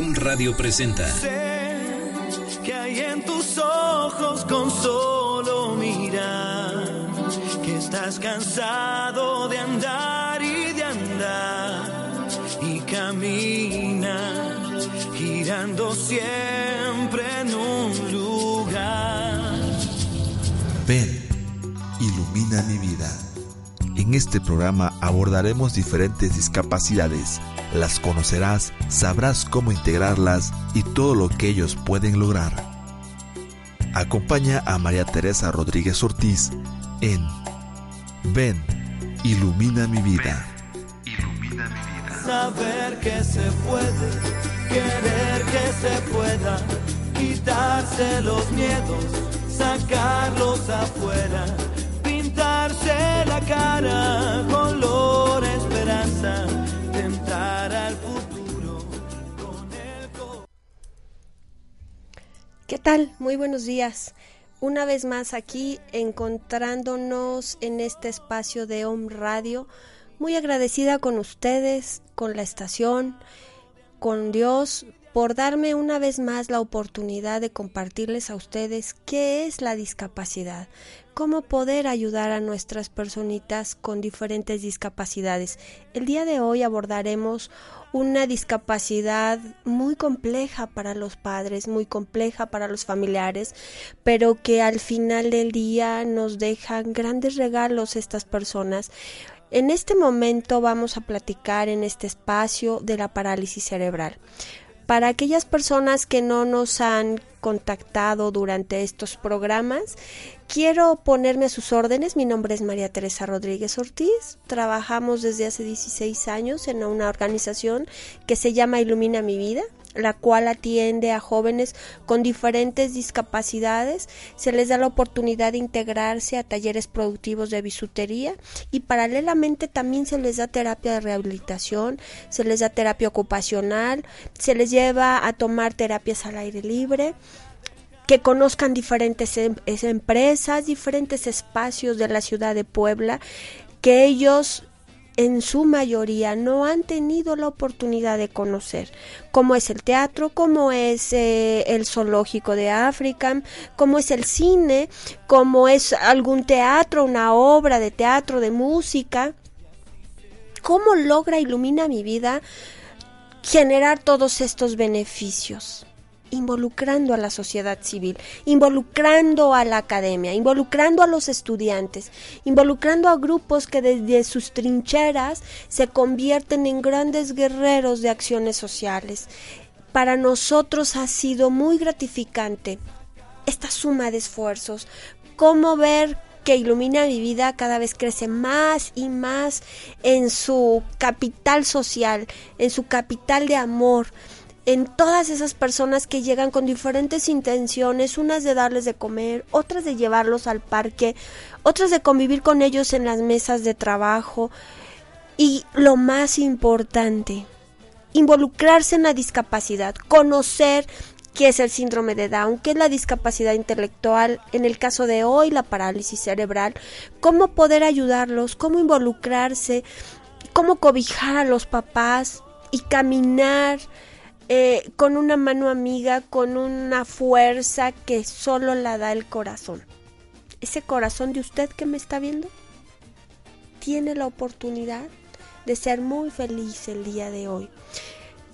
Om Radio presenta. Sé que hay en tus ojos con solo mirar que estás cansado de andar y de andar y camina girando siempre en un lugar. Ven, ilumina mi vida. En este programa abordaremos diferentes discapacidades. Las conocerás, sabrás cómo integrarlas y todo lo que ellos pueden lograr. Acompaña a María Teresa Rodríguez Ortiz en Ven, ilumina mi vida. Ilumina mi vida. Saber que se puede, querer que se pueda, quitarse los miedos, sacarlos afuera la cara, esperanza, al futuro con ¿Qué tal? Muy buenos días. Una vez más aquí encontrándonos en este espacio de Home Radio. Muy agradecida con ustedes, con la estación, con Dios por darme una vez más la oportunidad de compartirles a ustedes qué es la discapacidad, cómo poder ayudar a nuestras personitas con diferentes discapacidades. El día de hoy abordaremos una discapacidad muy compleja para los padres, muy compleja para los familiares, pero que al final del día nos dejan grandes regalos estas personas. En este momento vamos a platicar en este espacio de la parálisis cerebral. Para aquellas personas que no nos han contactado durante estos programas, quiero ponerme a sus órdenes. Mi nombre es María Teresa Rodríguez Ortiz. Trabajamos desde hace 16 años en una organización que se llama Ilumina mi vida la cual atiende a jóvenes con diferentes discapacidades. Se les da la oportunidad de integrarse a talleres productivos de bisutería y paralelamente también se les da terapia de rehabilitación, se les da terapia ocupacional, se les lleva a tomar terapias al aire libre que conozcan diferentes em empresas, diferentes espacios de la ciudad de Puebla, que ellos en su mayoría no han tenido la oportunidad de conocer, como es el teatro, como es eh, el zoológico de África, como es el cine, como es algún teatro, una obra de teatro, de música. ¿Cómo logra Ilumina mi vida generar todos estos beneficios? Involucrando a la sociedad civil, involucrando a la academia, involucrando a los estudiantes, involucrando a grupos que desde sus trincheras se convierten en grandes guerreros de acciones sociales. Para nosotros ha sido muy gratificante esta suma de esfuerzos, cómo ver que ilumina mi vida cada vez crece más y más en su capital social, en su capital de amor, en todas esas personas que llegan con diferentes intenciones, unas de darles de comer, otras de llevarlos al parque, otras de convivir con ellos en las mesas de trabajo. Y lo más importante, involucrarse en la discapacidad, conocer qué es el síndrome de Down, qué es la discapacidad intelectual, en el caso de hoy la parálisis cerebral, cómo poder ayudarlos, cómo involucrarse, cómo cobijar a los papás y caminar eh, con una mano amiga, con una fuerza que solo la da el corazón. Ese corazón de usted que me está viendo tiene la oportunidad de ser muy feliz el día de hoy.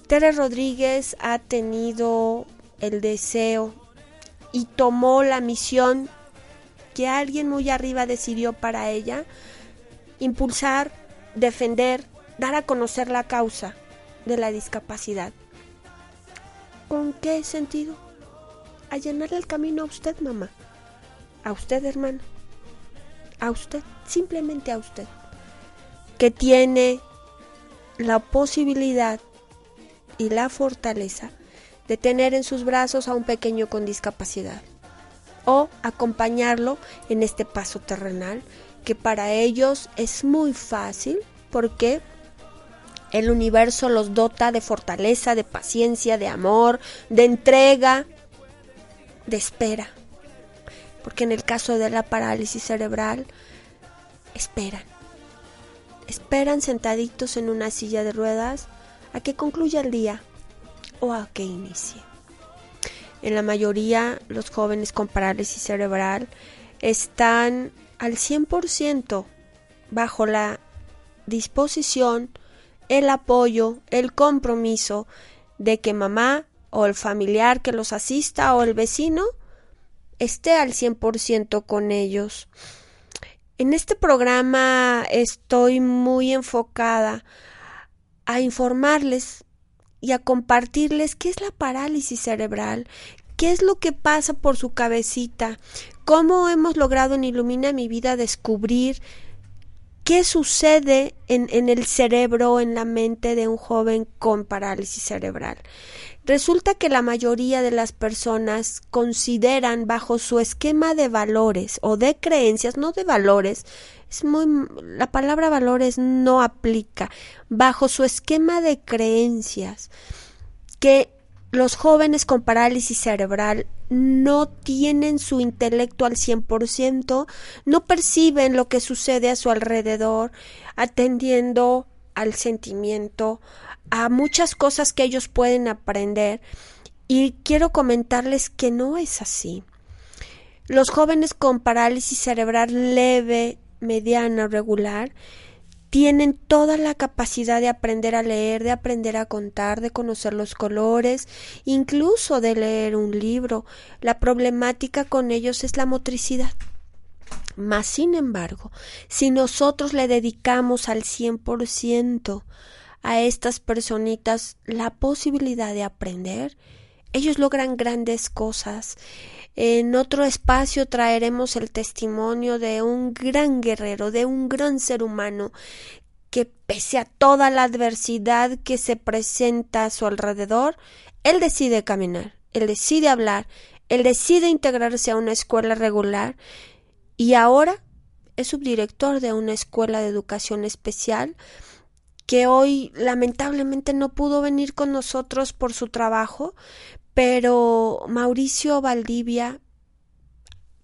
Tere Rodríguez ha tenido el deseo y tomó la misión que alguien muy arriba decidió para ella, impulsar, defender, dar a conocer la causa de la discapacidad. ¿Con qué sentido? A llenarle el camino a usted, mamá. A usted, hermano. A usted, simplemente a usted. Que tiene la posibilidad y la fortaleza de tener en sus brazos a un pequeño con discapacidad o acompañarlo en este paso terrenal que para ellos es muy fácil porque el universo los dota de fortaleza, de paciencia, de amor, de entrega, de espera. Porque en el caso de la parálisis cerebral, esperan. Esperan sentaditos en una silla de ruedas a que concluya el día, o a que inicie. En la mayoría, los jóvenes con parálisis cerebral están al 100% bajo la disposición, el apoyo, el compromiso de que mamá o el familiar que los asista o el vecino esté al 100% con ellos. En este programa estoy muy enfocada a informarles y a compartirles qué es la parálisis cerebral, qué es lo que pasa por su cabecita, cómo hemos logrado en Ilumina mi vida descubrir qué sucede en, el cerebro, en la mente de un joven con parálisis cerebral. Resulta que la mayoría de las personas consideran bajo su esquema de valores o de creencias, no de valores, es muy la palabra valores no aplica, bajo su esquema de creencias que los jóvenes con parálisis cerebral no tienen su intelecto al 100%, no perciben lo que sucede a su alrededor, atendiendo al sentimiento, a muchas cosas que ellos pueden aprender y quiero comentarles que no es así. Los jóvenes con parálisis cerebral leve, mediana o regular tienen toda la capacidad de aprender a leer, de aprender a contar, de conocer los colores, incluso de leer un libro. La problemática con ellos es la motricidad. Mas, sin embargo, si nosotros le dedicamos al cien por ciento a estas personitas la posibilidad de aprender, ellos logran grandes cosas. En otro espacio traeremos el testimonio de un gran guerrero, de un gran ser humano, que pese a toda la adversidad que se presenta a su alrededor, él decide caminar, él decide hablar, él decide integrarse a una escuela regular y ahora es subdirector de una escuela de educación especial que hoy lamentablemente no pudo venir con nosotros por su trabajo, pero Mauricio Valdivia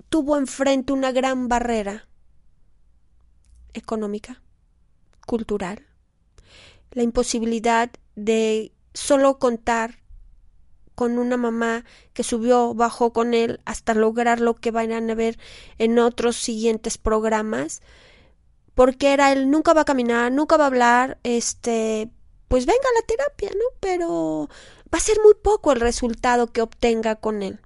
tuvo enfrente una gran barrera económica, cultural, la imposibilidad de solo contar con una mamá que subió, bajó con él hasta lograr lo que van a ver en otros siguientes programas, porque era él nunca va a caminar, nunca va a hablar, este, pues venga a la terapia, ¿no? Pero va a ser muy poco el resultado que obtenga con él.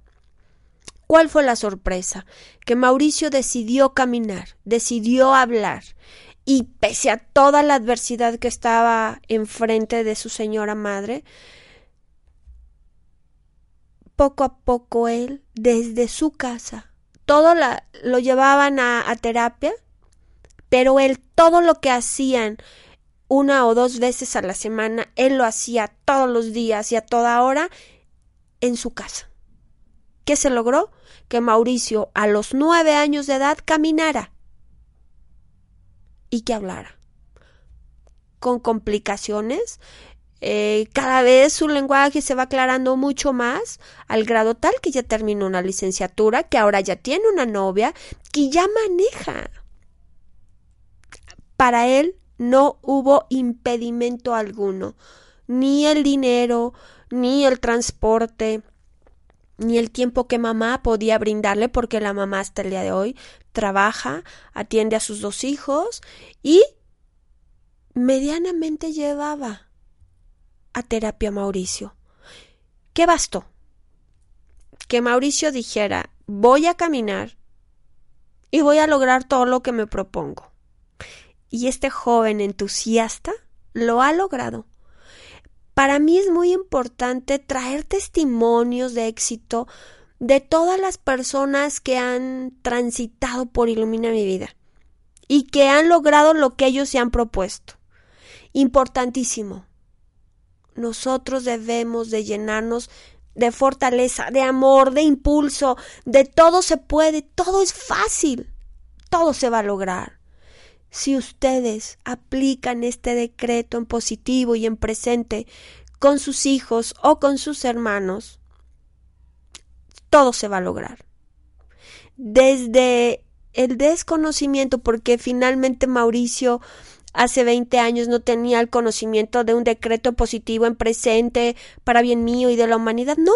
¿Cuál fue la sorpresa? Que Mauricio decidió caminar, decidió hablar, y pese a toda la adversidad que estaba enfrente de su señora madre, poco a poco él, desde su casa, todo lo llevaban a terapia, pero él todo lo que hacían una o dos veces a la semana, él lo hacía todos los días y a toda hora en su casa. ¿Qué se logró? Que Mauricio a los nueve años de edad caminara y que hablara. Con complicaciones, eh, cada vez su lenguaje se va aclarando mucho más, al grado tal que ya terminó una licenciatura, que ahora ya tiene una novia, que ya maneja. Para él no hubo impedimento alguno, ni el dinero, ni el transporte, ni el tiempo que mamá podía brindarle, porque la mamá hasta el día de hoy trabaja, atiende a sus dos hijos y medianamente llevaba a terapia a Mauricio. ¿Qué bastó? Que Mauricio dijera voy a caminar y voy a lograr todo lo que me propongo y este joven entusiasta lo ha logrado. Para mí es muy importante traer testimonios de éxito de todas las personas que han transitado por Ilumina mi vida y que han logrado lo que ellos se han propuesto. Importantísimo. Nosotros debemos de llenarnos de fortaleza, de amor, de impulso, de todo se puede, todo es fácil, todo se va a lograr. Si ustedes aplican este decreto en positivo y en presente con sus hijos o con sus hermanos, todo se va a lograr. Desde el desconocimiento, porque finalmente Mauricio hace 20 años no tenía el conocimiento de un decreto positivo en presente para bien mío y de la humanidad. No.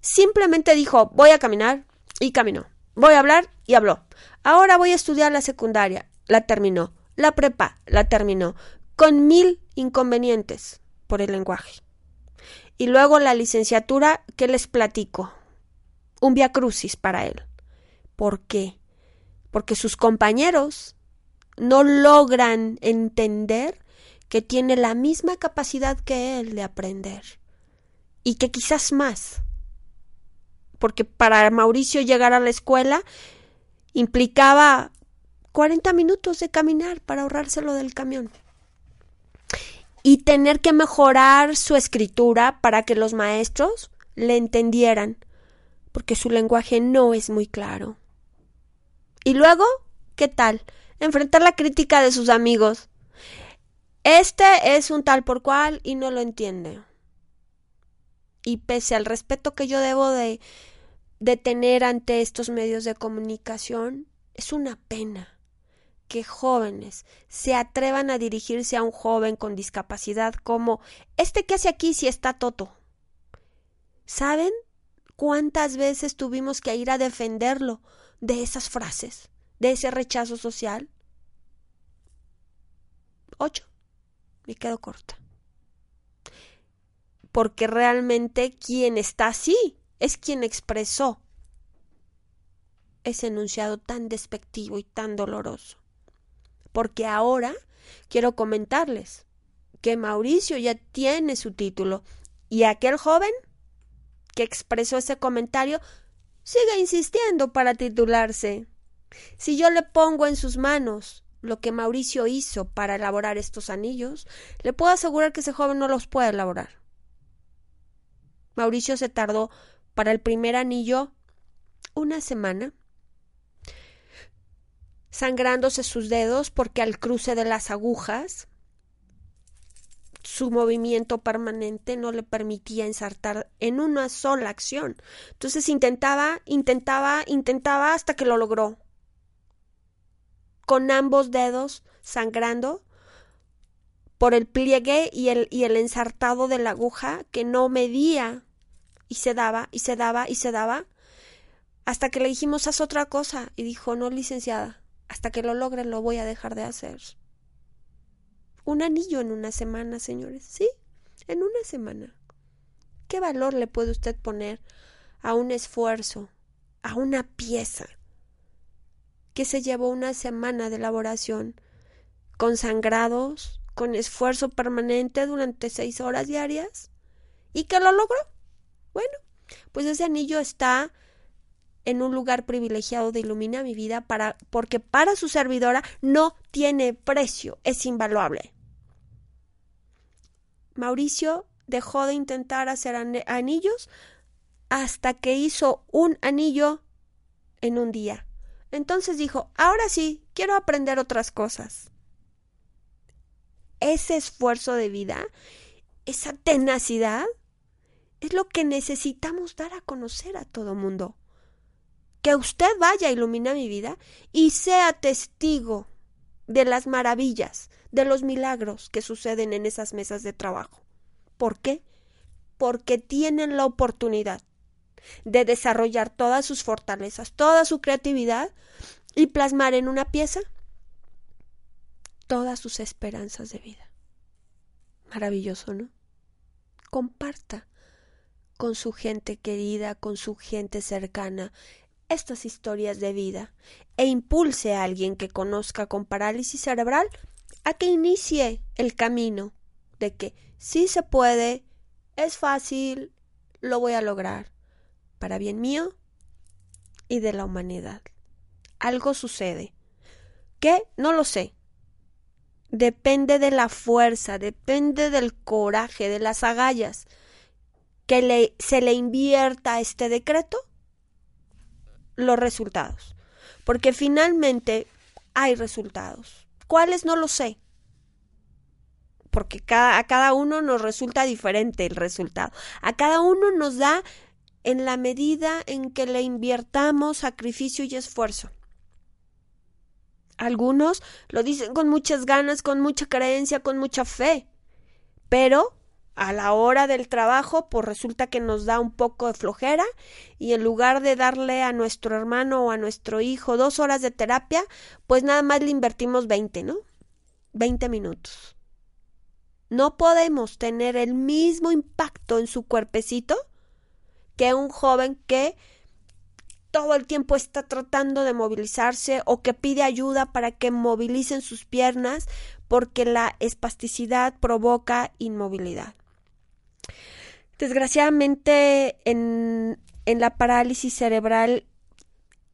Simplemente dijo, voy a caminar y caminó. Voy a hablar y habló. Ahora voy a estudiar la secundaria. La terminó. La prepa. La terminó. Con mil inconvenientes por el lenguaje. Y luego la licenciatura que les platico. Un via crucis para él. ¿Por qué? Porque sus compañeros no logran entender que tiene la misma capacidad que él de aprender. Y que quizás más. Porque para Mauricio llegar a la escuela implicaba 40 minutos de caminar para ahorrárselo del camión. Y tener que mejorar su escritura para que los maestros le entendieran, porque su lenguaje no es muy claro. Y luego, ¿qué tal? Enfrentar la crítica de sus amigos. Este es un tal por cual y no lo entiende. Y pese al respeto que yo debo de, de tener ante estos medios de comunicación, es una pena que jóvenes se atrevan a dirigirse a un joven con discapacidad como este que hace aquí si está toto. ¿Saben cuántas veces tuvimos que ir a defenderlo de esas frases, de ese rechazo social? Ocho. Me quedo corta. Porque realmente quien está así es quien expresó ese enunciado tan despectivo y tan doloroso. Porque ahora quiero comentarles que Mauricio ya tiene su título y aquel joven que expresó ese comentario sigue insistiendo para titularse. Si yo le pongo en sus manos lo que Mauricio hizo para elaborar estos anillos, le puedo asegurar que ese joven no los puede elaborar. Mauricio se tardó para el primer anillo una semana, sangrándose sus dedos porque al cruce de las agujas su movimiento permanente no le permitía ensartar en una sola acción. Entonces intentaba, intentaba, intentaba hasta que lo logró. Con ambos dedos sangrando por el pliegue y el, y el ensartado de la aguja que no medía y se daba y se daba y se daba hasta que le dijimos haz otra cosa y dijo no licenciada hasta que lo logre lo voy a dejar de hacer un anillo en una semana, señores. Sí, en una semana. ¿Qué valor le puede usted poner a un esfuerzo, a una pieza que se llevó una semana de elaboración, con sangrados, con esfuerzo permanente durante seis horas diarias? ¿Y que lo logró? Bueno, pues ese anillo está en un lugar privilegiado de Ilumina mi vida para porque para su servidora no tiene precio, es invaluable. Mauricio dejó de intentar hacer anillos hasta que hizo un anillo en un día. Entonces dijo, ahora sí, quiero aprender otras cosas. Ese esfuerzo de vida, esa tenacidad, es lo que necesitamos dar a conocer a todo mundo. Que usted vaya a iluminar mi vida y sea testigo de las maravillas, de los milagros que suceden en esas mesas de trabajo. ¿Por qué? Porque tienen la oportunidad de desarrollar todas sus fortalezas, toda su creatividad y plasmar en una pieza todas sus esperanzas de vida. Maravilloso, ¿no? Comparta con su gente querida, con su gente cercana, estas historias de vida e impulse a alguien que conozca con parálisis cerebral a que inicie el camino de que sí se puede, es fácil, lo voy a lograr, para bien mío y de la humanidad. Algo sucede. ¿Qué? No lo sé. Depende de la fuerza, depende del coraje, de las agallas que se le invierta este decreto los resultados. Porque finalmente hay resultados. ¿Cuáles? No lo sé. Porque a cada uno nos resulta diferente el resultado. A cada uno nos da en la medida en que le inviertamos sacrificio y esfuerzo. Algunos lo dicen con muchas ganas, con mucha creencia, con mucha fe, pero a la hora del trabajo, pues resulta que nos da un poco de flojera y en lugar de darle a nuestro hermano o a nuestro hijo dos horas de terapia, pues nada más le invertimos 20, ¿no? 20 minutos. No podemos tener el mismo impacto en su cuerpecito que un joven que todo el tiempo está tratando de movilizarse o que pide ayuda para que movilicen sus piernas porque la espasticidad provoca inmovilidad. Desgraciadamente en, en la parálisis cerebral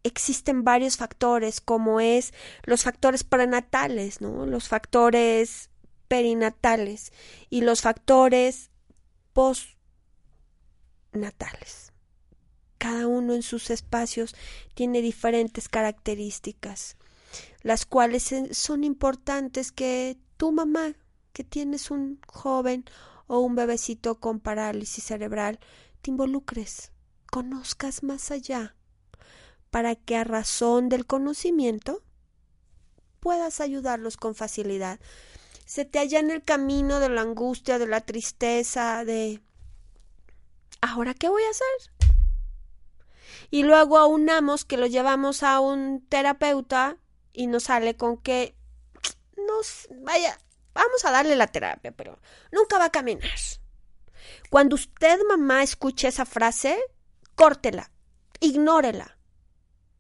existen varios factores como es los factores prenatales. Los factores perinatales y los factores postnatales cada uno en sus espacios tiene diferentes características, las cuales son importantes que tu mamá, que tienes un joven o un bebecito con parálisis cerebral, te involucres, conozcas más allá, para que a razón del conocimiento puedas ayudarlos con facilidad. Se te halla en el camino de la angustia, de la tristeza, de ¿ahora qué voy a hacer? y luego aunamos que lo llevamos a un terapeuta y nos sale con que nos vaya, vamos a darle la terapia, pero nunca va a caminar. Cuando usted, mamá, escuche esa frase, córtela, ignórela.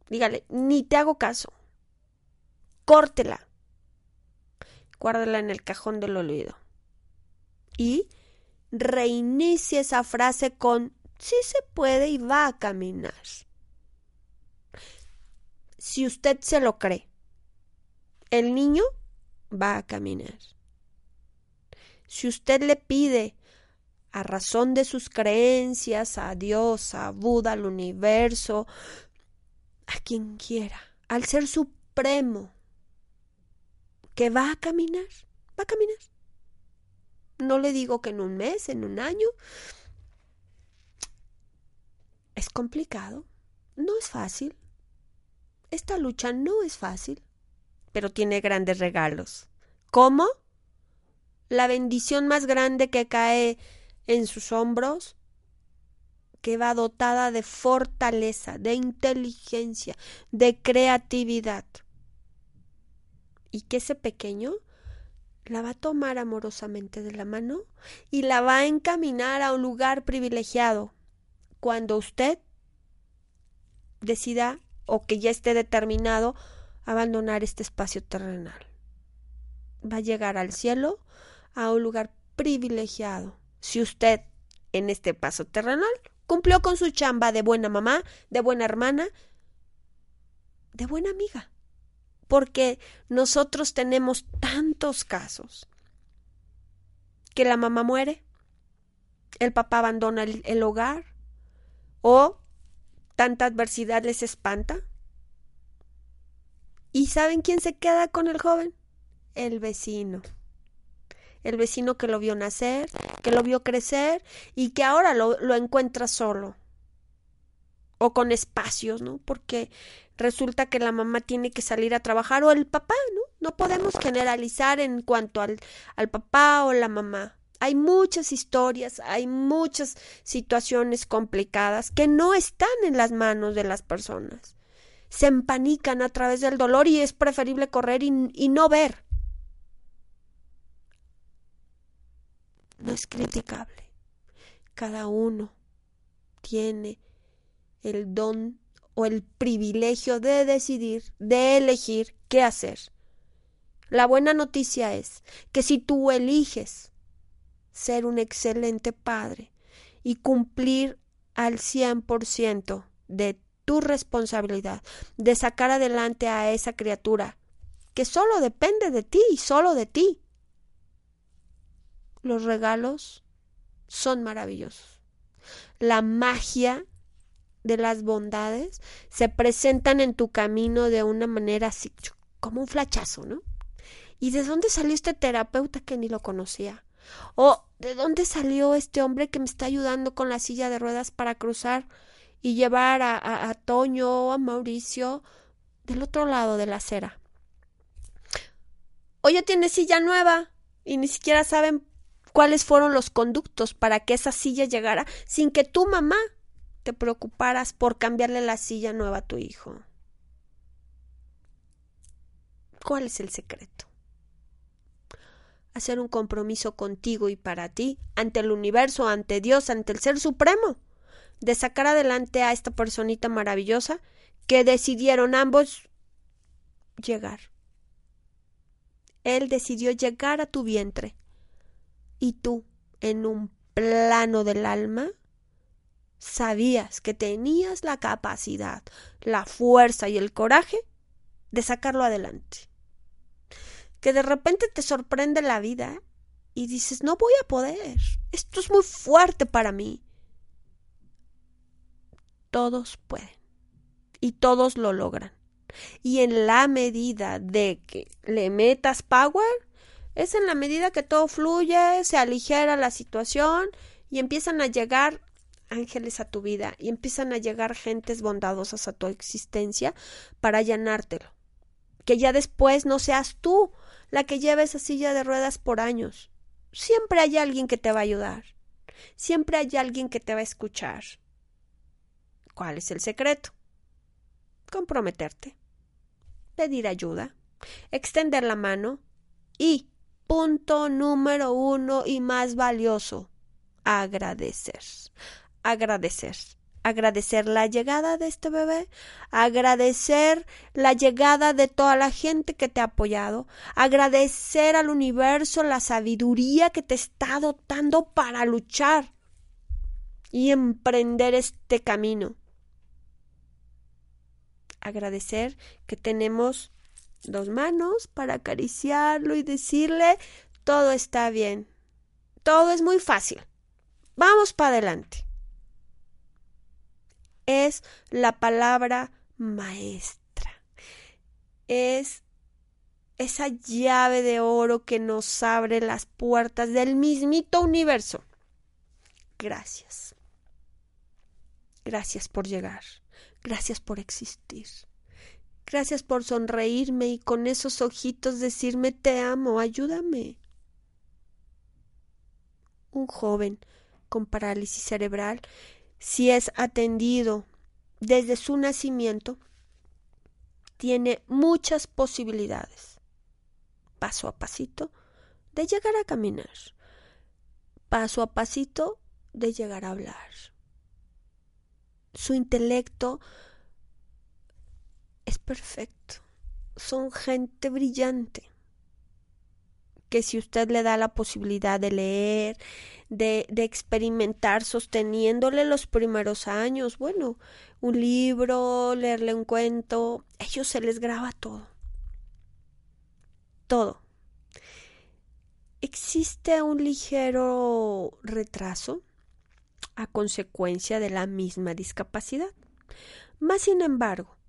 Dígale, ni te hago caso. Córtela. Guárdela en el cajón del olvido. Y reinicie esa frase con sí se puede y va a caminar. Si usted se lo cree, el niño va a caminar. Si usted le pide a razón de sus creencias, a Dios, a Buda, al universo, a quien quiera, al ser supremo, que va a caminar, va a caminar. No le digo que en un mes, en un año, ¿Es complicado? No es fácil. Esta lucha no es fácil, pero tiene grandes regalos. ¿Cómo? La bendición más grande que cae en sus hombros, que va dotada de fortaleza, de inteligencia, de creatividad. Y que ese pequeño la va a tomar amorosamente de la mano y la va a encaminar a un lugar privilegiado, cuando usted decida o que ya esté determinado abandonar este espacio terrenal. Va a llegar al cielo, a un lugar privilegiado. Si usted en este paso terrenal cumplió con su chamba de buena mamá, de buena hermana, de buena amiga. Porque nosotros tenemos tantos casos que la mamá muere, el papá abandona el, hogar, ¿O tanta adversidad les espanta? ¿Y saben quién se queda con el joven? El vecino. El vecino que lo vio nacer, que lo vio crecer y que ahora lo, lo encuentra solo. O con espacios, ¿no? Porque resulta que la mamá tiene que salir a trabajar o el papá, ¿no? No podemos generalizar en cuanto al, al papá o la mamá. Hay muchas historias, hay muchas situaciones complicadas que no están en las manos de las personas. Se empanican a través del dolor y es preferible correr y, no ver. No es criticable. Cada uno tiene el don o el privilegio de decidir, de elegir qué hacer. La buena noticia es que si tú eliges ser un excelente padre y cumplir al cien por ciento de tu responsabilidad de sacar adelante a esa criatura que solo depende de ti y solo de ti. Los regalos son maravillosos. La magia de las bondades se presentan en tu camino de una manera así, como un flachazo, ¿no? ¿Y de dónde salió este terapeuta que ni lo conocía? ¿O de dónde salió este hombre que me está ayudando con la silla de ruedas para cruzar y llevar a, a, Toño o a Mauricio del otro lado de la acera? O ya tienes silla nueva y ni siquiera saben cuáles fueron los conductos para que esa silla llegara sin que tu mamá te preocuparas por cambiarle la silla nueva a tu hijo. ¿Cuál es el secreto? Hacer un compromiso contigo y para ti, ante el universo, ante Dios, ante el Ser Supremo, de sacar adelante a esta personita maravillosa que decidieron ambos llegar. Él decidió llegar a tu vientre y tú, en un plano del alma, sabías que tenías la capacidad, la fuerza y el coraje de sacarlo adelante. Que de repente te sorprende la vida y dices, no voy a poder, esto es muy fuerte para mí. Todos pueden y todos lo logran. Y en la medida de que le metas power, es en la medida que todo fluye, se aligera la situación y empiezan a llegar ángeles a tu vida y empiezan a llegar gentes bondadosas a tu existencia para llenártelo. Que ya después no seas tú la que lleve esa silla de ruedas por años. Siempre hay alguien que te va a ayudar. Siempre hay alguien que te va a escuchar. ¿Cuál es el secreto? Comprometerte, pedir ayuda, extender la mano y, punto número uno y más valioso, agradecer agradecer. Agradecer la llegada de este bebé, agradecer la llegada de toda la gente que te ha apoyado, agradecer al universo la sabiduría que te está dotando para luchar y emprender este camino. Agradecer que tenemos dos manos para acariciarlo y decirle todo está bien. Todo es muy fácil. Vamos para adelante es la palabra maestra. Es esa llave de oro que nos abre las puertas del mismito universo. Gracias. Gracias por llegar. Gracias por existir. Gracias por sonreírme y con esos ojitos decirme te amo, ayúdame. Un joven con parálisis cerebral si es atendido desde su nacimiento, tiene muchas posibilidades, paso a pasito, de llegar a caminar, paso a pasito de llegar a hablar. Su intelecto es perfecto, son gente brillante que si usted le da la posibilidad de leer, de, de, experimentar sosteniéndole los primeros años, bueno, un libro, leerle un cuento, a ellos se les graba todo. Todo. Existe un ligero retraso a consecuencia de la misma discapacidad. Más sin embargo,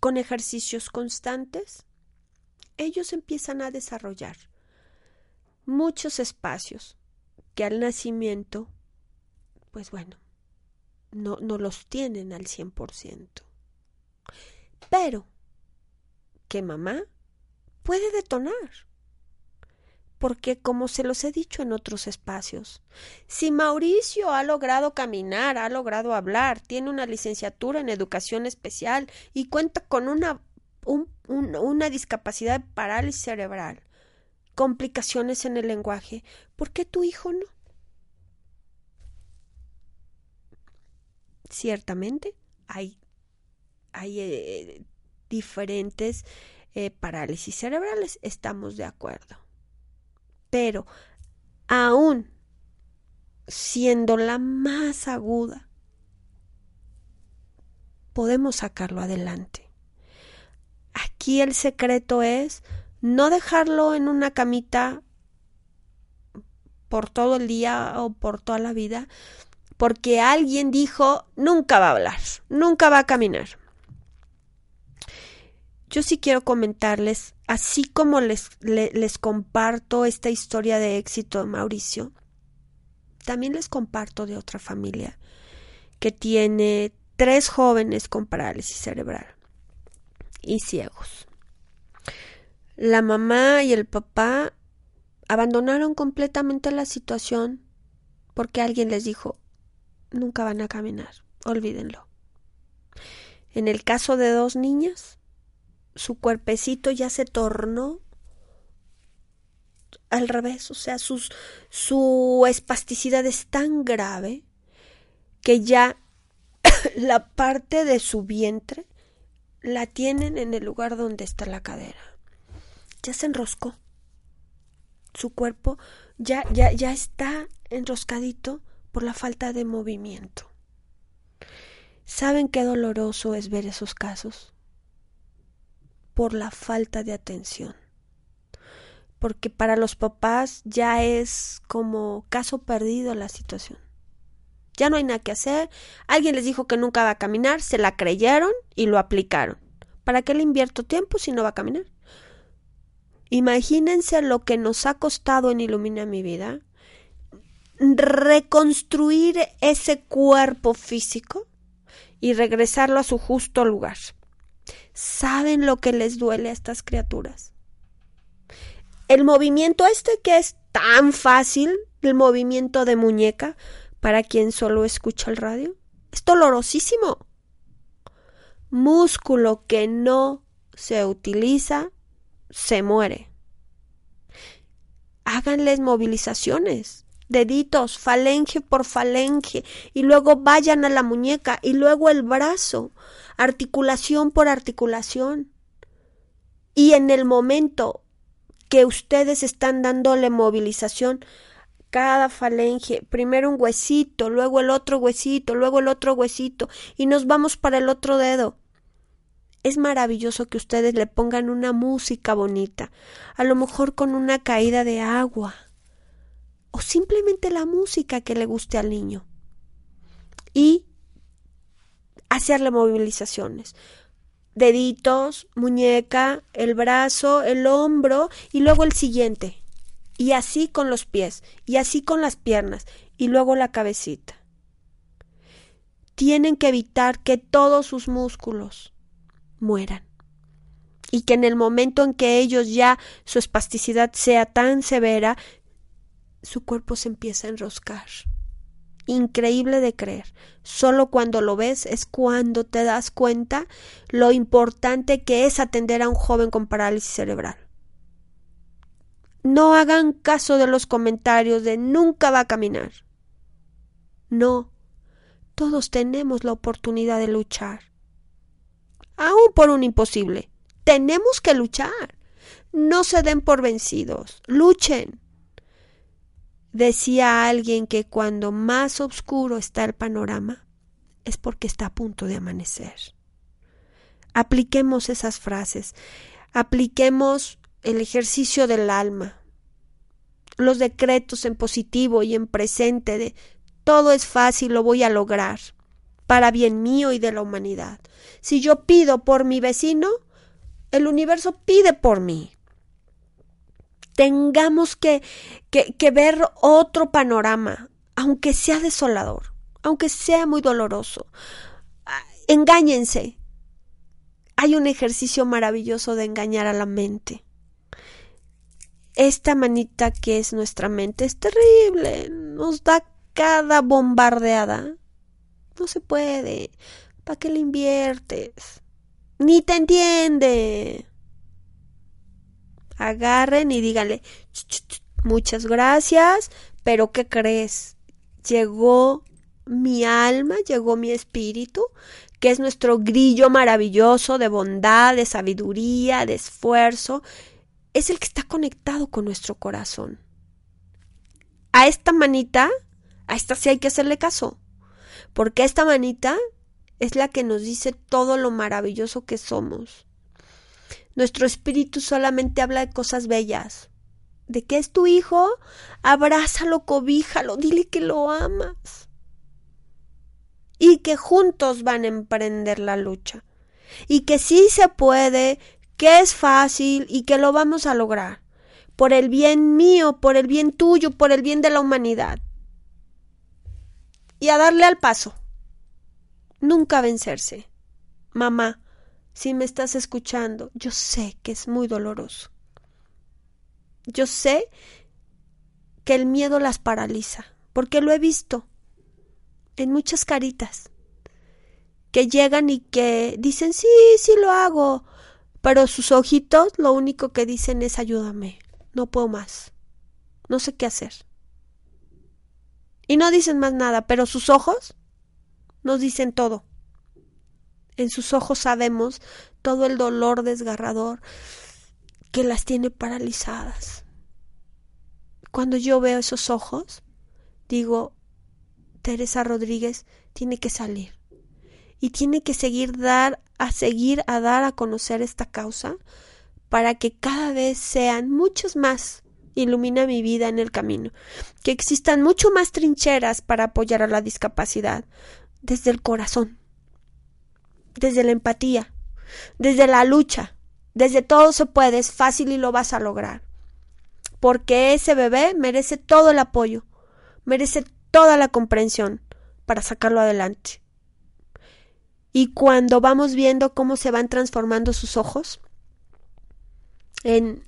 con ejercicios constantes, ellos empiezan a desarrollar muchos espacios que al nacimiento, pues bueno, no, no los tienen al 100%. Pero que mamá puede detonar. Porque, como se los he dicho en otros espacios, si Mauricio ha logrado caminar, ha logrado hablar, tiene una licenciatura en educación especial y cuenta con una una discapacidad de parálisis cerebral, complicaciones en el lenguaje, ¿por qué tu hijo no? Ciertamente hay, hay eh, diferentes eh, parálisis cerebrales, estamos de acuerdo. Pero aún siendo la más aguda, podemos sacarlo adelante. Aquí el secreto es no dejarlo en una camita por todo el día o por toda la vida, porque alguien dijo nunca va a hablar, nunca va a caminar. Yo sí quiero comentarles, así como les, les, comparto esta historia de éxito de Mauricio, también les comparto de otra familia que tiene tres jóvenes con parálisis cerebral y ciegos. La mamá y el papá abandonaron completamente la situación porque alguien les dijo, nunca van a caminar, olvídenlo. En el caso de dos niñas, su cuerpecito ya se tornó al revés, o sea, su espasticidad es tan grave que ya la parte de su vientre la tienen en el lugar donde está la cadera. Ya se enroscó. Su cuerpo ya, ya, ya está enroscadito por la falta de movimiento. ¿Saben qué doloroso es ver esos casos? Por la falta de atención. Porque para los papás ya es como caso perdido la situación. Ya no hay nada que hacer. Alguien les dijo que nunca va a caminar, se la creyeron y lo aplicaron. ¿Para qué le invierto tiempo si no va a caminar? Imagínense lo que nos ha costado en Ilumina mi vida reconstruir ese cuerpo físico y regresarlo a su justo lugar. ¿Saben lo que les duele a estas criaturas? El movimiento este que es tan fácil, el movimiento de muñeca, para quien solo escucha el radio, es dolorosísimo. Músculo que no se utiliza, se muere. Háganles movilizaciones deditos, falange por falange, y luego vayan a la muñeca, y luego el brazo, articulación por articulación. Y en el momento que ustedes están dándole movilización, cada falange, primero un huesito, luego el otro huesito, luego el otro huesito, y nos vamos para el otro dedo. Es maravilloso que ustedes le pongan una música bonita, a lo mejor con una caída de agua, o simplemente la música que le guste al niño. Y hacerle movilizaciones. Deditos, muñeca, el brazo, el hombro y luego el siguiente. Y así con los pies, y así con las piernas, y luego la cabecita. Tienen que evitar que todos sus músculos mueran. Y que en el momento en que ellos ya su espasticidad sea tan severa, su cuerpo se empieza a enroscar. Increíble de creer. Solo cuando lo ves es cuando te das cuenta lo importante que es atender a un joven con parálisis cerebral. No hagan caso de los comentarios de nunca va a caminar. No, todos tenemos la oportunidad de luchar. Aún por un imposible. Tenemos que luchar. No se den por vencidos. Luchen. Decía alguien que cuando más oscuro está el panorama es porque está a punto de amanecer. Apliquemos esas frases, apliquemos el ejercicio del alma, los decretos en positivo y en presente de todo es fácil, lo voy a lograr, para bien mío y de la humanidad. Si yo pido por mi vecino, el universo pide por mí tengamos que, que, ver otro panorama, aunque sea desolador, aunque sea muy doloroso. Ah, engáñense. Hay un ejercicio maravilloso de engañar a la mente. Esta manita que es nuestra mente es terrible, nos da cada bombardeada. No se puede. ¿Para qué le inviertes? Ni te entiende agarren y díganle, muchas gracias, pero ¿qué crees? Llegó mi alma, llegó mi espíritu, que es nuestro grillo maravilloso de bondad, de sabiduría, de esfuerzo, es el que está conectado con nuestro corazón. A esta manita, a esta sí hay que hacerle caso, porque esta manita es la que nos dice todo lo maravilloso que somos. Nuestro espíritu solamente habla de cosas bellas. ¿De qué es tu hijo? Abrázalo, cobíjalo, dile que lo amas. Y que juntos van a emprender la lucha. Y que sí se puede, que es fácil y que lo vamos a lograr. Por el bien mío, por el bien tuyo, por el bien de la humanidad. Y a darle al paso. Nunca vencerse. Mamá, si me estás escuchando, yo sé que es muy doloroso. Yo sé que el miedo las paraliza, porque lo he visto en muchas caritas que llegan y que dicen, sí, sí lo hago, pero sus ojitos lo único que dicen es ayúdame, no puedo más, no sé qué hacer. Y no dicen más nada, pero sus ojos nos dicen todo. En sus ojos sabemos todo el dolor desgarrador que las tiene paralizadas. Cuando yo veo esos ojos, digo, Teresa Rodríguez tiene que salir y tiene que seguir dar a seguir a dar a conocer esta causa para que cada vez sean muchos más ilumina mi vida en el camino, que existan mucho más trincheras para apoyar a la discapacidad desde el corazón, desde la empatía, desde la lucha, desde todo se puede, es fácil y lo vas a lograr. Porque ese bebé merece todo el apoyo, merece toda la comprensión para sacarlo adelante. Y cuando vamos viendo cómo se van transformando sus ojos en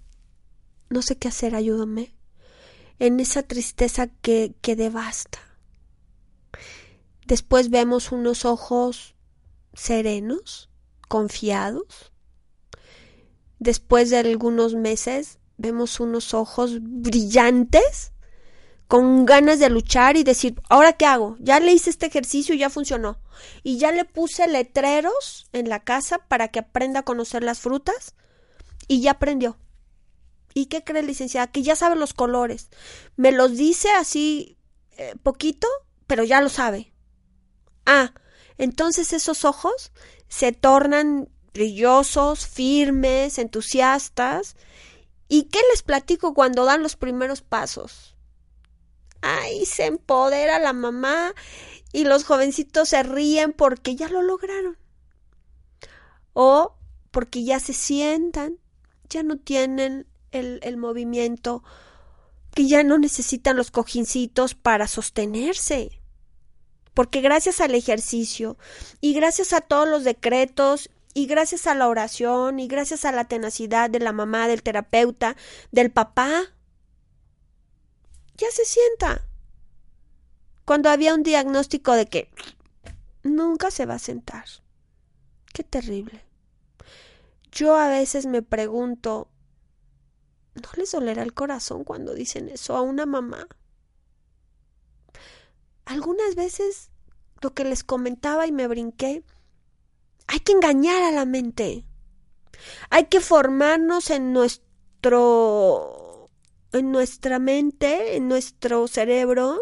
no sé qué hacer, ayúdame, en esa tristeza que, que devasta. Después vemos unos ojos serenos, confiados. Después de algunos meses vemos unos ojos brillantes con ganas de luchar y decir, ¿ahora qué hago? Ya le hice este ejercicio y ya funcionó. Y ya le puse letreros en la casa para que aprenda a conocer las frutas y ya aprendió. ¿Y qué cree, licenciada? Que ya sabe los colores. Me los dice así eh, poquito, pero ya lo sabe. Ah, entonces esos ojos se tornan brillosos, firmes, entusiastas. ¿Y qué les platico cuando dan los primeros pasos? Ay, se empodera la mamá y los jovencitos se ríen porque ya lo lograron. O porque ya se sientan, ya no tienen el, el movimiento, que ya no necesitan los cojincitos para sostenerse. Porque gracias al ejercicio y gracias a todos los decretos y gracias a la oración y gracias a la tenacidad de la mamá, del terapeuta, del papá, ya se sienta. Cuando había un diagnóstico de que nunca se va a sentar. Qué terrible. Yo a veces me pregunto, ¿no les dolerá el corazón cuando dicen eso a una mamá? Algunas veces lo que les comentaba y me brinqué, hay que engañar a la mente. Hay que formarnos en nuestro en nuestra mente, en nuestro cerebro,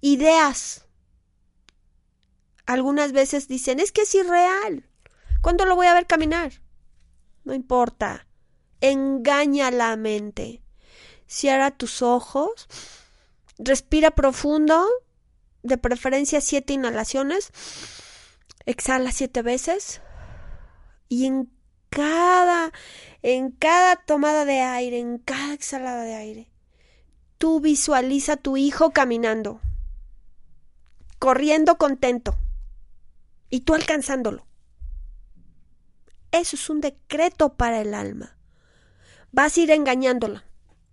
ideas. Algunas veces dicen, es que es irreal. ¿Cuándo lo voy a ver caminar? No importa. Engaña la mente. Cierra tus ojos. Respira profundo. De preferencia siete inhalaciones. Exhala siete veces. Y en cada, en cada tomada de aire, en cada exhalada de aire, tú visualiza a tu hijo caminando, corriendo contento, y tú alcanzándolo. Eso es un decreto para el alma. Vas a ir engañándola.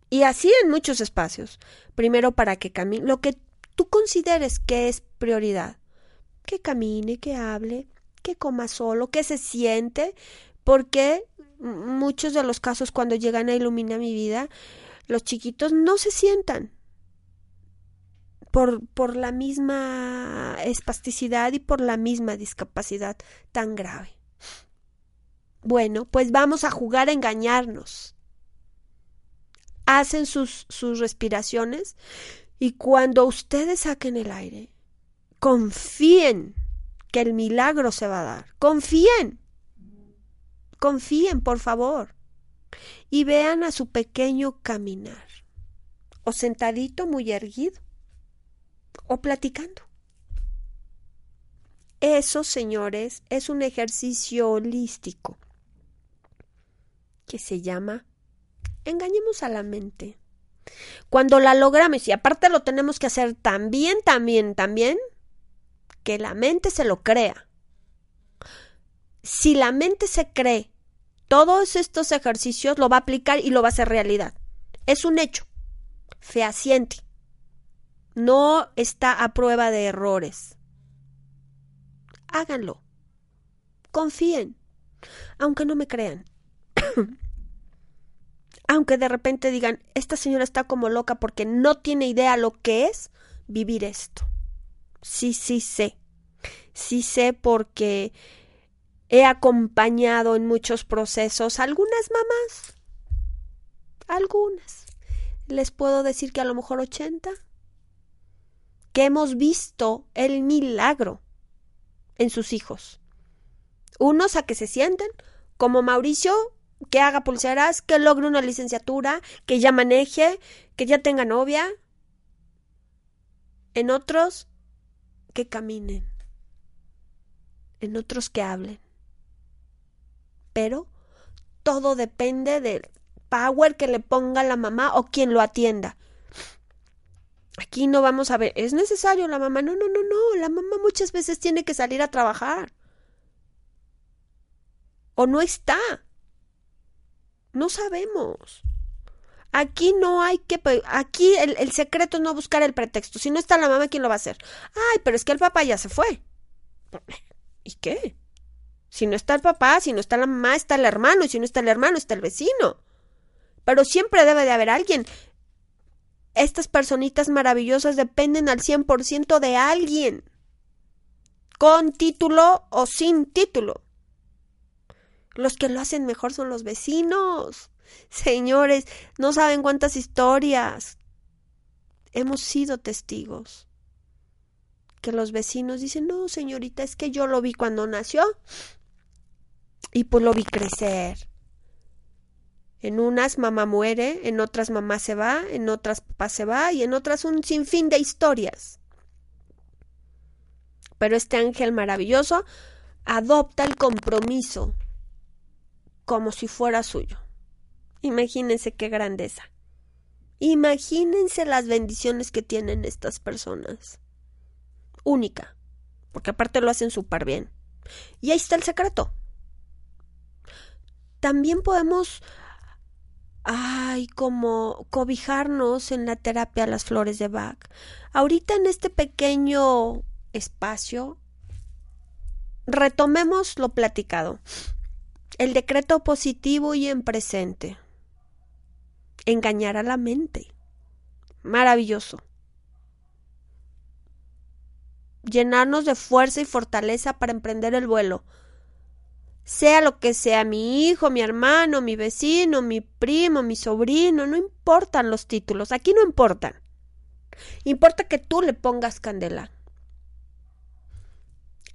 Y así en muchos espacios. Primero para que camine lo que tú consideres que es prioridad. Que camine, que hable, que coma solo, que se siente, porque muchos de los casos cuando llegan a Ilumina mi vida, los chiquitos no se sientan por, por la misma espasticidad y por la misma discapacidad tan grave. Bueno, pues vamos a jugar a engañarnos. Hacen sus, sus respiraciones y cuando ustedes saquen el aire, confíen que el milagro se va a dar. Confíen. Confíen, por favor. Y vean a su pequeño caminar. O sentadito muy erguido. O platicando. Eso, señores, es un ejercicio holístico que se llama engañemos a la mente. Cuando la logramos, y aparte lo tenemos que hacer también, también, también, que la mente se lo crea si la mente se cree todos estos ejercicios, lo va a aplicar y lo va a hacer realidad. Es un hecho fehaciente. No está a prueba de errores. Háganlo. Confíen. Aunque no me crean. Aunque de repente digan, esta señora está como loca porque no tiene idea lo que es vivir esto. Sí, sí sé. Sí sé porque he acompañado en muchos procesos algunas mamás. Algunas. Les puedo decir que a lo mejor 80. Que hemos visto el milagro en sus hijos. Unos a que se sienten, como Mauricio, que haga pulseras, que logre una licenciatura, que ya maneje, que ya tenga novia. En otros, que caminen. En otros, que hablen. Pero todo depende del power que le ponga la mamá o quien lo atienda. Aquí no vamos a ver, es necesario la mamá. No, no, no, no. La mamá muchas veces tiene que salir a trabajar. O no está. No sabemos. Aquí no hay que. Aquí el, el, secreto es no buscar el pretexto. Si no está la mamá, ¿quién lo va a hacer? Ay, pero es que el papá ya se fue. ¿Y qué? Si no está el papá, si no está la mamá, está el hermano. Y si no está el hermano, está el vecino. Pero siempre debe de haber alguien. Estas personitas maravillosas dependen al 100% de alguien. Con título o sin título. Los que lo hacen mejor son los vecinos. Señores, no saben cuántas historias. Hemos sido testigos. Que los vecinos dicen, no, señorita, es que yo lo vi cuando nació. Y pues lo vi crecer. En unas mamá muere, en otras mamá se va, en otras papá se va y en otras un sinfín de historias. Pero este ángel maravilloso adopta el compromiso como si fuera suyo. Imagínense qué grandeza. Imagínense las bendiciones que tienen estas personas. Única, porque aparte lo hacen súper bien. Y ahí está el secreto. También podemos, ay, como cobijarnos en la terapia las flores de Bach. Ahorita en este pequeño espacio, retomemos lo platicado. El decreto positivo y en presente. Engañar a la mente. Maravilloso. Llenarnos de fuerza y fortaleza para emprender el vuelo. Sea lo que sea mi hijo, mi hermano, mi vecino, mi primo, mi sobrino, no importan los títulos, aquí no importan. Importa que tú le pongas candela.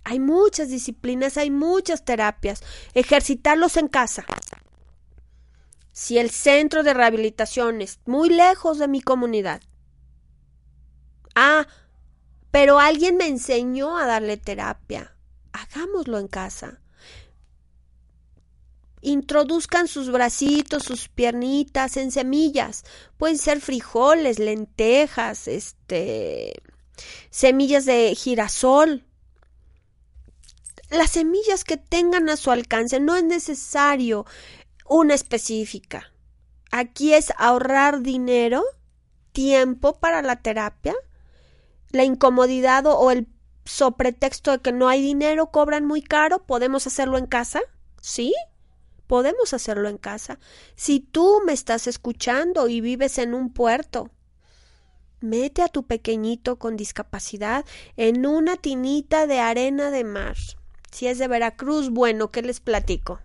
Hay muchas disciplinas, hay muchas terapias. Ejercitarlos en casa. Si el centro de rehabilitación es muy lejos de mi comunidad. Ah, pero alguien me enseñó a darle terapia. Hagámoslo en casa. Introduzcan sus bracitos, sus piernitas en semillas. Pueden ser frijoles, lentejas, este, semillas de girasol, las semillas que tengan a su alcance. No es necesario una específica. Aquí es ahorrar dinero, tiempo para la terapia, la incomodidad o el sopretexto de que no hay dinero, cobran muy caro, podemos hacerlo en casa. ¿Sí? Podemos hacerlo en casa. Si tú me estás escuchando y vives en un puerto, mete a tu pequeñito con discapacidad en una tinita de arena de mar. Si es de Veracruz, bueno, ¿qué les platico?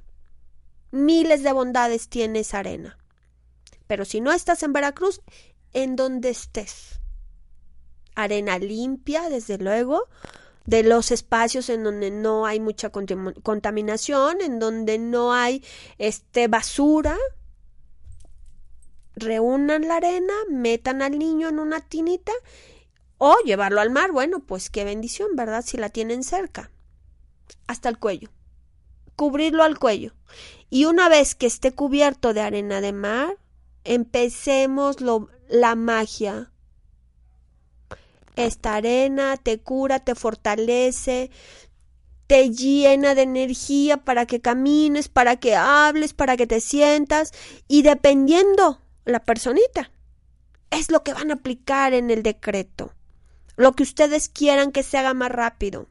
Miles de bondades tiene esa arena. Pero si no estás en Veracruz, en donde estés. Arena limpia, desde luego, de los espacios en donde no hay mucha contaminación, en donde no hay este basura. Reúnan la arena, metan al niño en una tinita o llevarlo al mar. Bueno, pues qué bendición, ¿verdad? Si la tienen cerca hasta el cuello, cubrirlo al cuello. Y una vez que esté cubierto de arena de mar, empecemos lo, la magia. Esta arena te cura, te fortalece, te llena de energía para que camines, para que hables, para que te sientas y dependiendo la personita, es lo que van a aplicar en el decreto. Lo que ustedes quieran que se haga más rápido.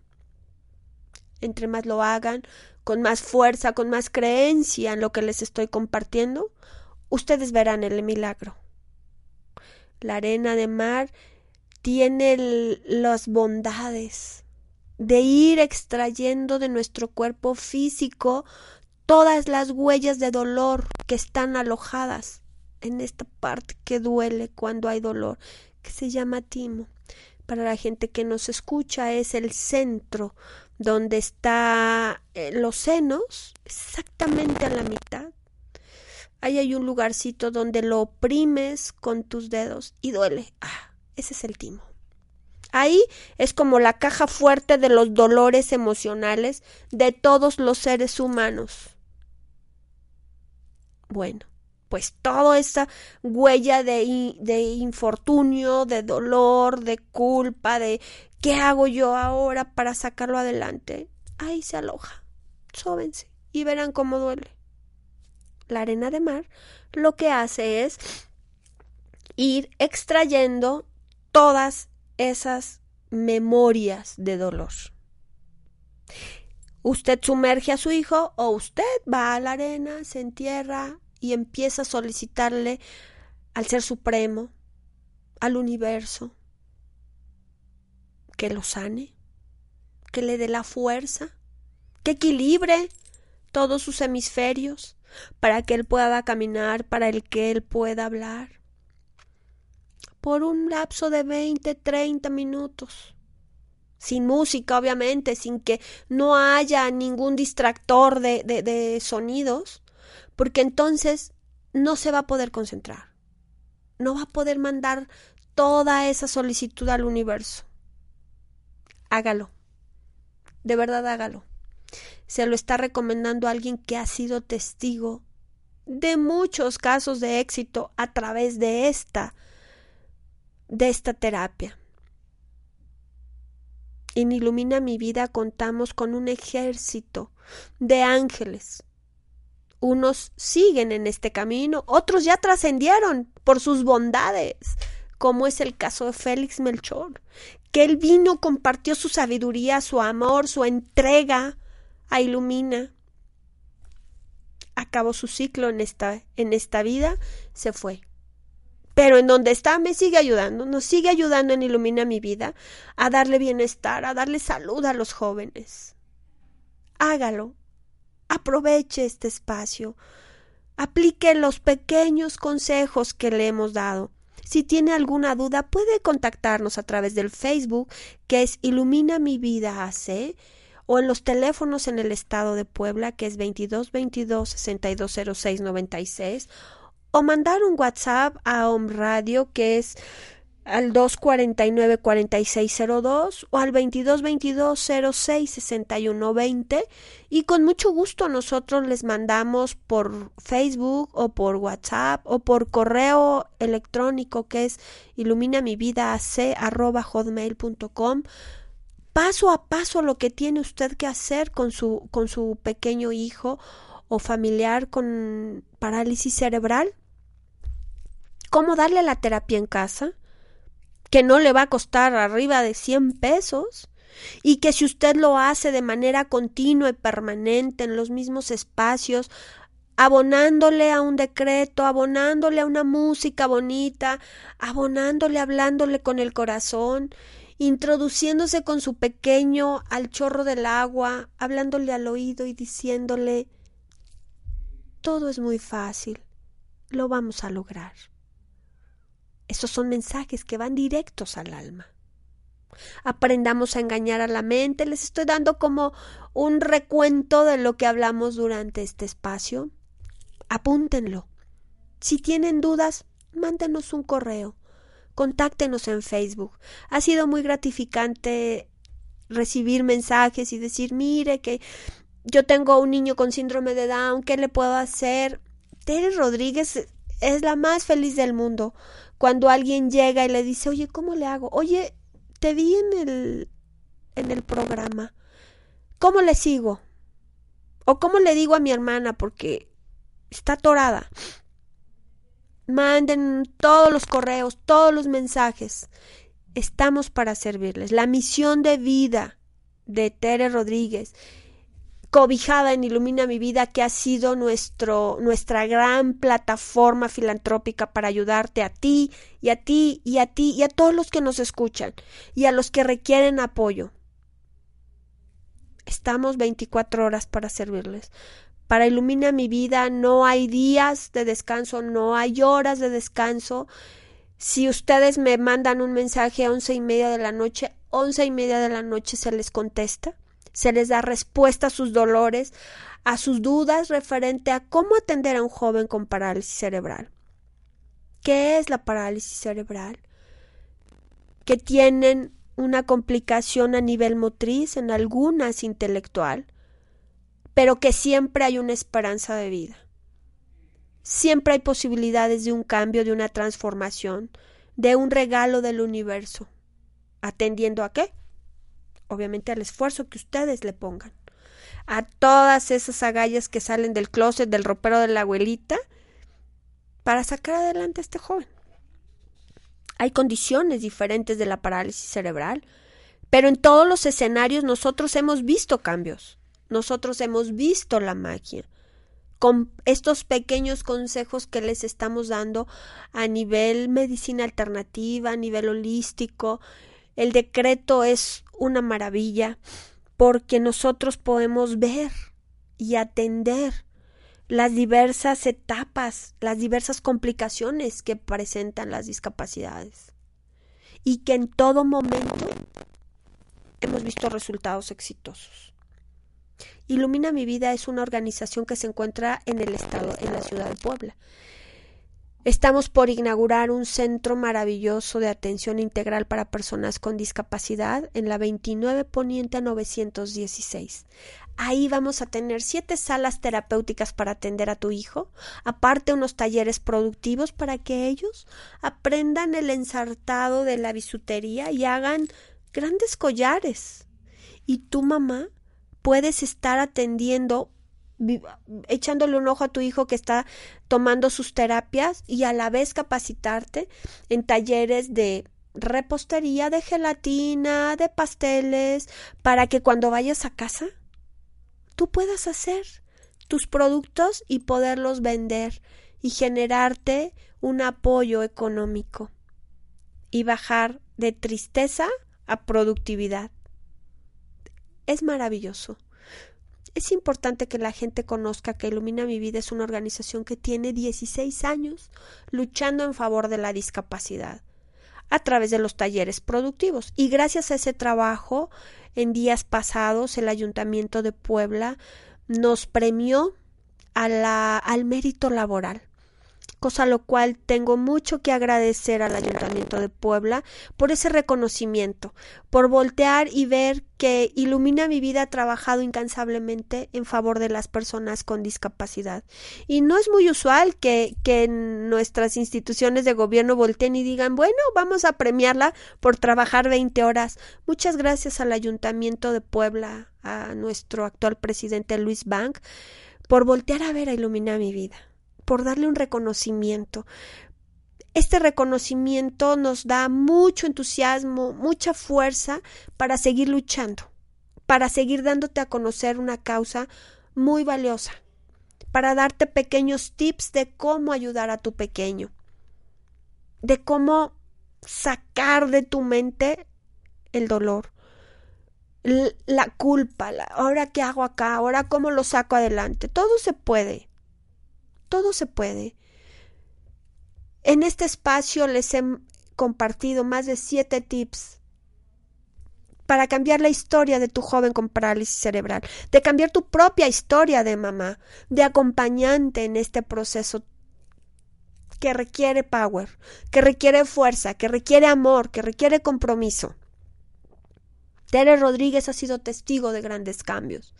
Entre más lo hagan, con más fuerza, con más creencia en lo que les estoy compartiendo, ustedes verán el milagro. La arena de mar tiene las bondades de ir extrayendo de nuestro cuerpo físico todas las huellas de dolor que están alojadas en esta parte que duele cuando hay dolor, que se llama timo. Para la gente que nos escucha es el centro donde está eh, los senos, exactamente a la mitad. Ahí hay un lugarcito donde lo oprimes con tus dedos y duele. Ah, ese es el timo. Ahí es como la caja fuerte de los dolores emocionales de todos los seres humanos. Bueno, pues toda esa huella de, de, infortunio, de dolor, de culpa, de ¿qué hago yo ahora para sacarlo adelante? Ahí se aloja. Sóbense y verán cómo duele. La arena de mar lo que hace es ir extrayendo todas esas memorias de dolor. Usted sumerge a su hijo o usted va a la arena, se entierra y empieza a solicitarle al Ser Supremo, al universo, que lo sane, que le dé la fuerza, que equilibre todos sus hemisferios para que él pueda caminar, para el que él pueda hablar, por un lapso de 20, 30 minutos. Sin música, obviamente, sin que no haya ningún distractor de, de, de sonidos, porque entonces no se va a poder concentrar. No va a poder mandar toda esa solicitud al universo. Hágalo. De verdad hágalo. Se lo está recomendando alguien que ha sido testigo de muchos casos de éxito a través de esta de esta terapia. En Ilumina mi vida contamos con un ejército de ángeles. Unos siguen en este camino, otros ya trascendieron por sus bondades, como es el caso de Félix Melchor, que él vino, compartió su sabiduría, su amor, su entrega a Ilumina. Acabó su ciclo en esta, en esta vida, se fue pero en donde está me sigue ayudando, nos sigue ayudando en Ilumina mi vida a darle bienestar, a darle salud a los jóvenes. Hágalo, aproveche este espacio, aplique los pequeños consejos que le hemos dado. Si tiene alguna duda, puede contactarnos a través del Facebook, que es Ilumina mi vida AC, o en los teléfonos en el estado de Puebla, que es 22 22 6206 96 o mandar un WhatsApp a Home Radio que es al 249-4602 o al 2222-066120 y con mucho gusto nosotros les mandamos por Facebook o por WhatsApp o por correo electrónico que es iluminamividac.com paso a paso lo que tiene usted que hacer con su, con su pequeño hijo o familiar con parálisis cerebral. Cómo darle la terapia en casa, que no le va a costar arriba de 100 pesos y que si usted lo hace de manera continua y permanente en los mismos espacios, abonándole a un decreto, abonándole a una música bonita, abonándole, hablándole con el corazón, introduciéndose con su pequeño al chorro del agua, hablándole al oído y diciéndole todo es muy fácil, lo vamos a lograr. Esos son mensajes que van directos al alma. Aprendamos a engañar a la mente. Les estoy dando como un recuento de lo que hablamos durante este espacio. Apúntenlo. Si tienen dudas, mándenos un correo. Contáctenos en Facebook. Ha sido muy gratificante recibir mensajes y decir, mire que yo tengo un niño con síndrome de Down, ¿qué le puedo hacer? Tere Rodríguez es la más feliz del mundo cuando alguien llega y le dice, oye, ¿cómo le hago? Oye, te vi en el, en el programa. ¿cómo le sigo? ¿O cómo le digo a mi hermana porque está atorada? Manden todos los correos, todos los mensajes. Estamos para servirles. La misión de vida de Tere Rodríguez, cobijada en Ilumina mi vida, que ha sido nuestro, nuestra gran plataforma filantrópica para ayudarte a ti y a ti y a ti y a todos los que nos escuchan y a los que requieren apoyo. Estamos 24 horas para servirles. Para Ilumina mi vida no hay días de descanso, no hay horas de descanso. Si ustedes me mandan un mensaje a once y media de la noche, once y media de la noche se les contesta, se les da respuesta a sus dolores, a sus dudas referente a cómo atender a un joven con parálisis cerebral. ¿Qué es la parálisis cerebral? Que tienen una complicación a nivel motriz, en algunas intelectual, pero que siempre hay una esperanza de vida. Siempre hay posibilidades de un cambio, de una transformación, de un regalo del universo. ¿Atendiendo a qué? Obviamente al esfuerzo que ustedes le pongan. A todas esas agallas que salen del closet, del ropero de la abuelita, para sacar adelante a este joven. Hay condiciones diferentes de la parálisis cerebral, pero en todos los escenarios nosotros hemos visto cambios nosotros hemos visto la magia con estos pequeños consejos que les estamos dando a nivel medicina alternativa, a nivel holístico. El decreto es una maravilla porque nosotros podemos ver y atender las diversas etapas, las diversas complicaciones que presentan las discapacidades y que en todo momento hemos visto resultados exitosos. Ilumina mi vida es una organización que se encuentra en el estado, en la ciudad de Puebla. Estamos por inaugurar un centro maravilloso de atención integral para personas con discapacidad en la 29 Poniente 916. Ahí vamos a tener siete salas terapéuticas para atender a tu hijo, aparte unos talleres productivos para que ellos aprendan el ensartado de la bisutería y hagan grandes collares. Y tu mamá puedes estar atendiendo echándole un ojo a tu hijo que está tomando sus terapias y a la vez capacitarte en talleres de repostería, de gelatina, de pasteles, para que cuando vayas a casa tú puedas hacer tus productos y poderlos vender y generarte un apoyo económico y bajar de tristeza a productividad es maravilloso. Es importante que la gente conozca que Ilumina mi vida es una organización que tiene 16 años luchando en favor de la discapacidad a través de los talleres productivos. Y gracias a ese trabajo, en días pasados, el Ayuntamiento de Puebla nos premió a la, al mérito laboral cosa lo cual tengo mucho que agradecer al Ayuntamiento de Puebla por ese reconocimiento, por voltear y ver que Ilumina mi vida ha trabajado incansablemente en favor de las personas con discapacidad. Y no es muy usual que, que nuestras instituciones de gobierno volteen y digan, bueno, vamos a premiarla por trabajar 20 horas. Muchas gracias al Ayuntamiento de Puebla, a nuestro actual presidente Luis Bank, por voltear a ver a Ilumina mi vida por darle un reconocimiento. Este reconocimiento nos da mucho entusiasmo, mucha fuerza para seguir luchando, para seguir dándote a conocer una causa muy valiosa, para darte pequeños tips de cómo ayudar a tu pequeño, de cómo sacar de tu mente el dolor, la culpa, ahora qué hago acá, ahora cómo lo saco adelante. Todo se puede todo se puede. En este espacio les he compartido más de siete tips para cambiar la historia de tu joven con parálisis cerebral, de cambiar tu propia historia de mamá, de acompañante en este proceso que requiere power, que requiere fuerza, que requiere amor, que requiere compromiso. Tere Rodríguez ha sido testigo de grandes cambios,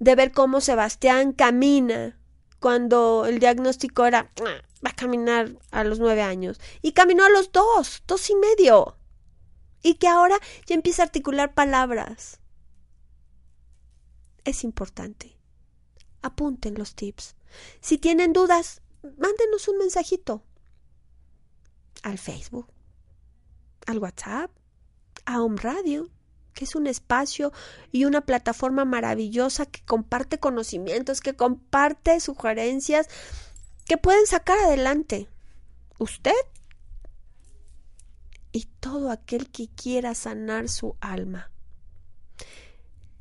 de ver cómo Sebastián camina cuando el diagnóstico era ah, va a caminar a los nueve años y caminó a los dos, dos y medio. Y que ahora ya empieza a articular palabras. Es importante. Apunten los tips. Si tienen dudas, mándenos un mensajito. Al Facebook, al WhatsApp, a Home Radio, que es un espacio y una plataforma maravillosa que comparte conocimientos, que comparte sugerencias que pueden sacar adelante usted y todo aquel que quiera sanar su alma.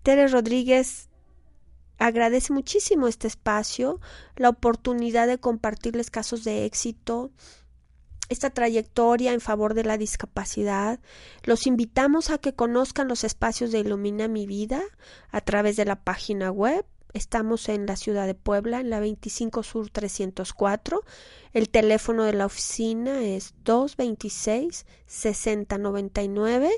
Tere Rodríguez agradece muchísimo este espacio, la oportunidad de compartirles casos de éxito, esta trayectoria en favor de la discapacidad. Los invitamos a que conozcan los espacios de Ilumina mi vida a través de la página web. Estamos en la ciudad de Puebla, en la 25 Sur 304. El teléfono de la oficina es 226 6099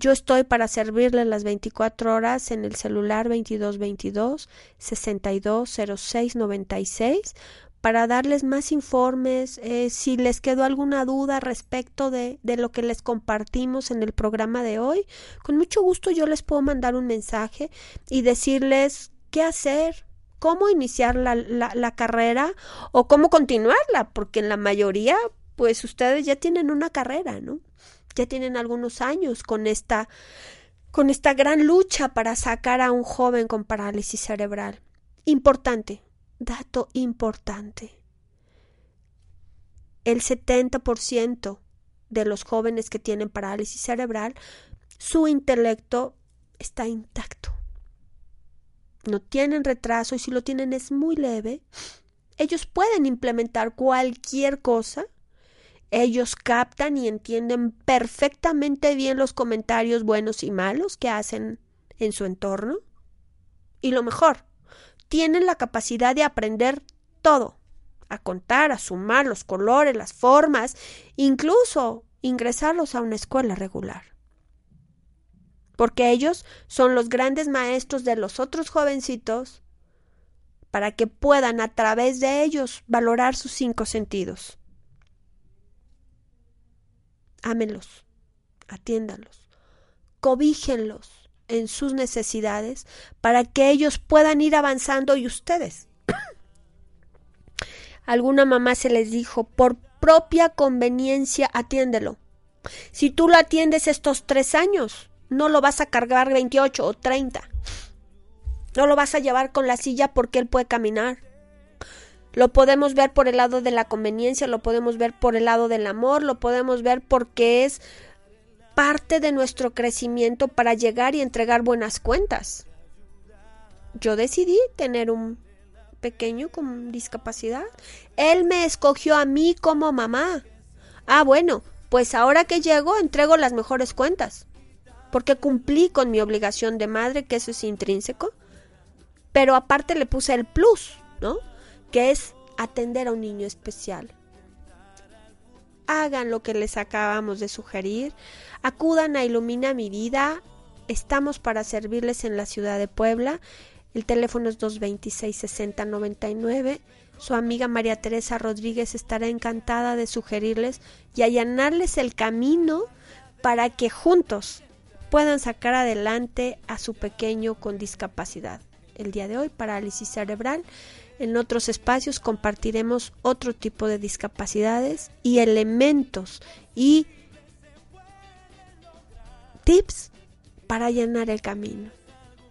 yo estoy para servirle las 24 horas en el celular 2222 620696 para darles más informes, eh, si les quedó alguna duda respecto de, de, lo que les compartimos en el programa de hoy, con mucho gusto yo les puedo mandar un mensaje y decirles qué hacer, cómo iniciar la, la, la carrera o cómo continuarla, porque en la mayoría, pues ustedes ya tienen una carrera, ¿no? ya tienen algunos años con esta con esta gran lucha para sacar a un joven con parálisis cerebral. Importante, dato importante. El 70% de los jóvenes que tienen parálisis cerebral, su intelecto está intacto. No tienen retraso y si lo tienen es muy leve. Ellos pueden implementar cualquier cosa ellos captan y entienden perfectamente bien los comentarios buenos y malos que hacen en su entorno. Y lo mejor, tienen la capacidad de aprender todo, a contar, a sumar los colores, las formas, incluso ingresarlos a una escuela regular. Porque ellos son los grandes maestros de los otros jovencitos para que puedan a través de ellos valorar sus cinco sentidos ámenlos, atiéndalos, cobíjenlos en sus necesidades para que ellos puedan ir avanzando y ustedes. Alguna mamá se les dijo, por propia conveniencia atiéndelo. Si tú lo atiendes estos tres años, no lo vas a cargar 28 o 30. No lo vas a llevar con la silla porque él puede caminar. Lo podemos ver por el lado de la conveniencia, lo podemos ver por el lado del amor, lo podemos ver porque es parte de nuestro crecimiento para llegar y entregar buenas cuentas. Yo decidí tener un pequeño con discapacidad. Él me escogió a mí como mamá. Ah, bueno, pues ahora que llego entrego las mejores cuentas. Porque cumplí con mi obligación de madre, que eso es intrínseco. Pero aparte le puse el plus, ¿no? que es atender a un niño especial. Hagan lo que les acabamos de sugerir, acudan a Ilumina mi vida, estamos para servirles en la ciudad de Puebla, el teléfono es 226 6099. Su amiga María Teresa Rodríguez estará encantada de sugerirles y allanarles el camino para que juntos puedan sacar adelante a su pequeño con discapacidad. El día de hoy, parálisis cerebral, en otros espacios compartiremos otro tipo de discapacidades y elementos y tips para llenar el camino,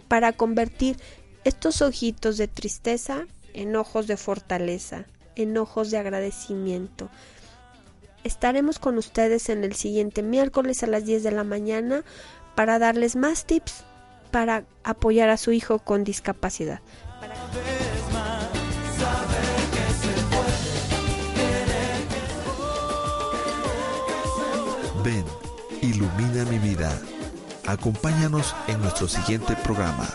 para convertir estos ojitos de tristeza en ojos de fortaleza, en ojos de agradecimiento. Estaremos con ustedes en el siguiente miércoles a las 10 de la mañana para darles más tips para apoyar a su hijo con discapacidad. Ven, ilumina mi vida. Acompáñanos en nuestro siguiente programa.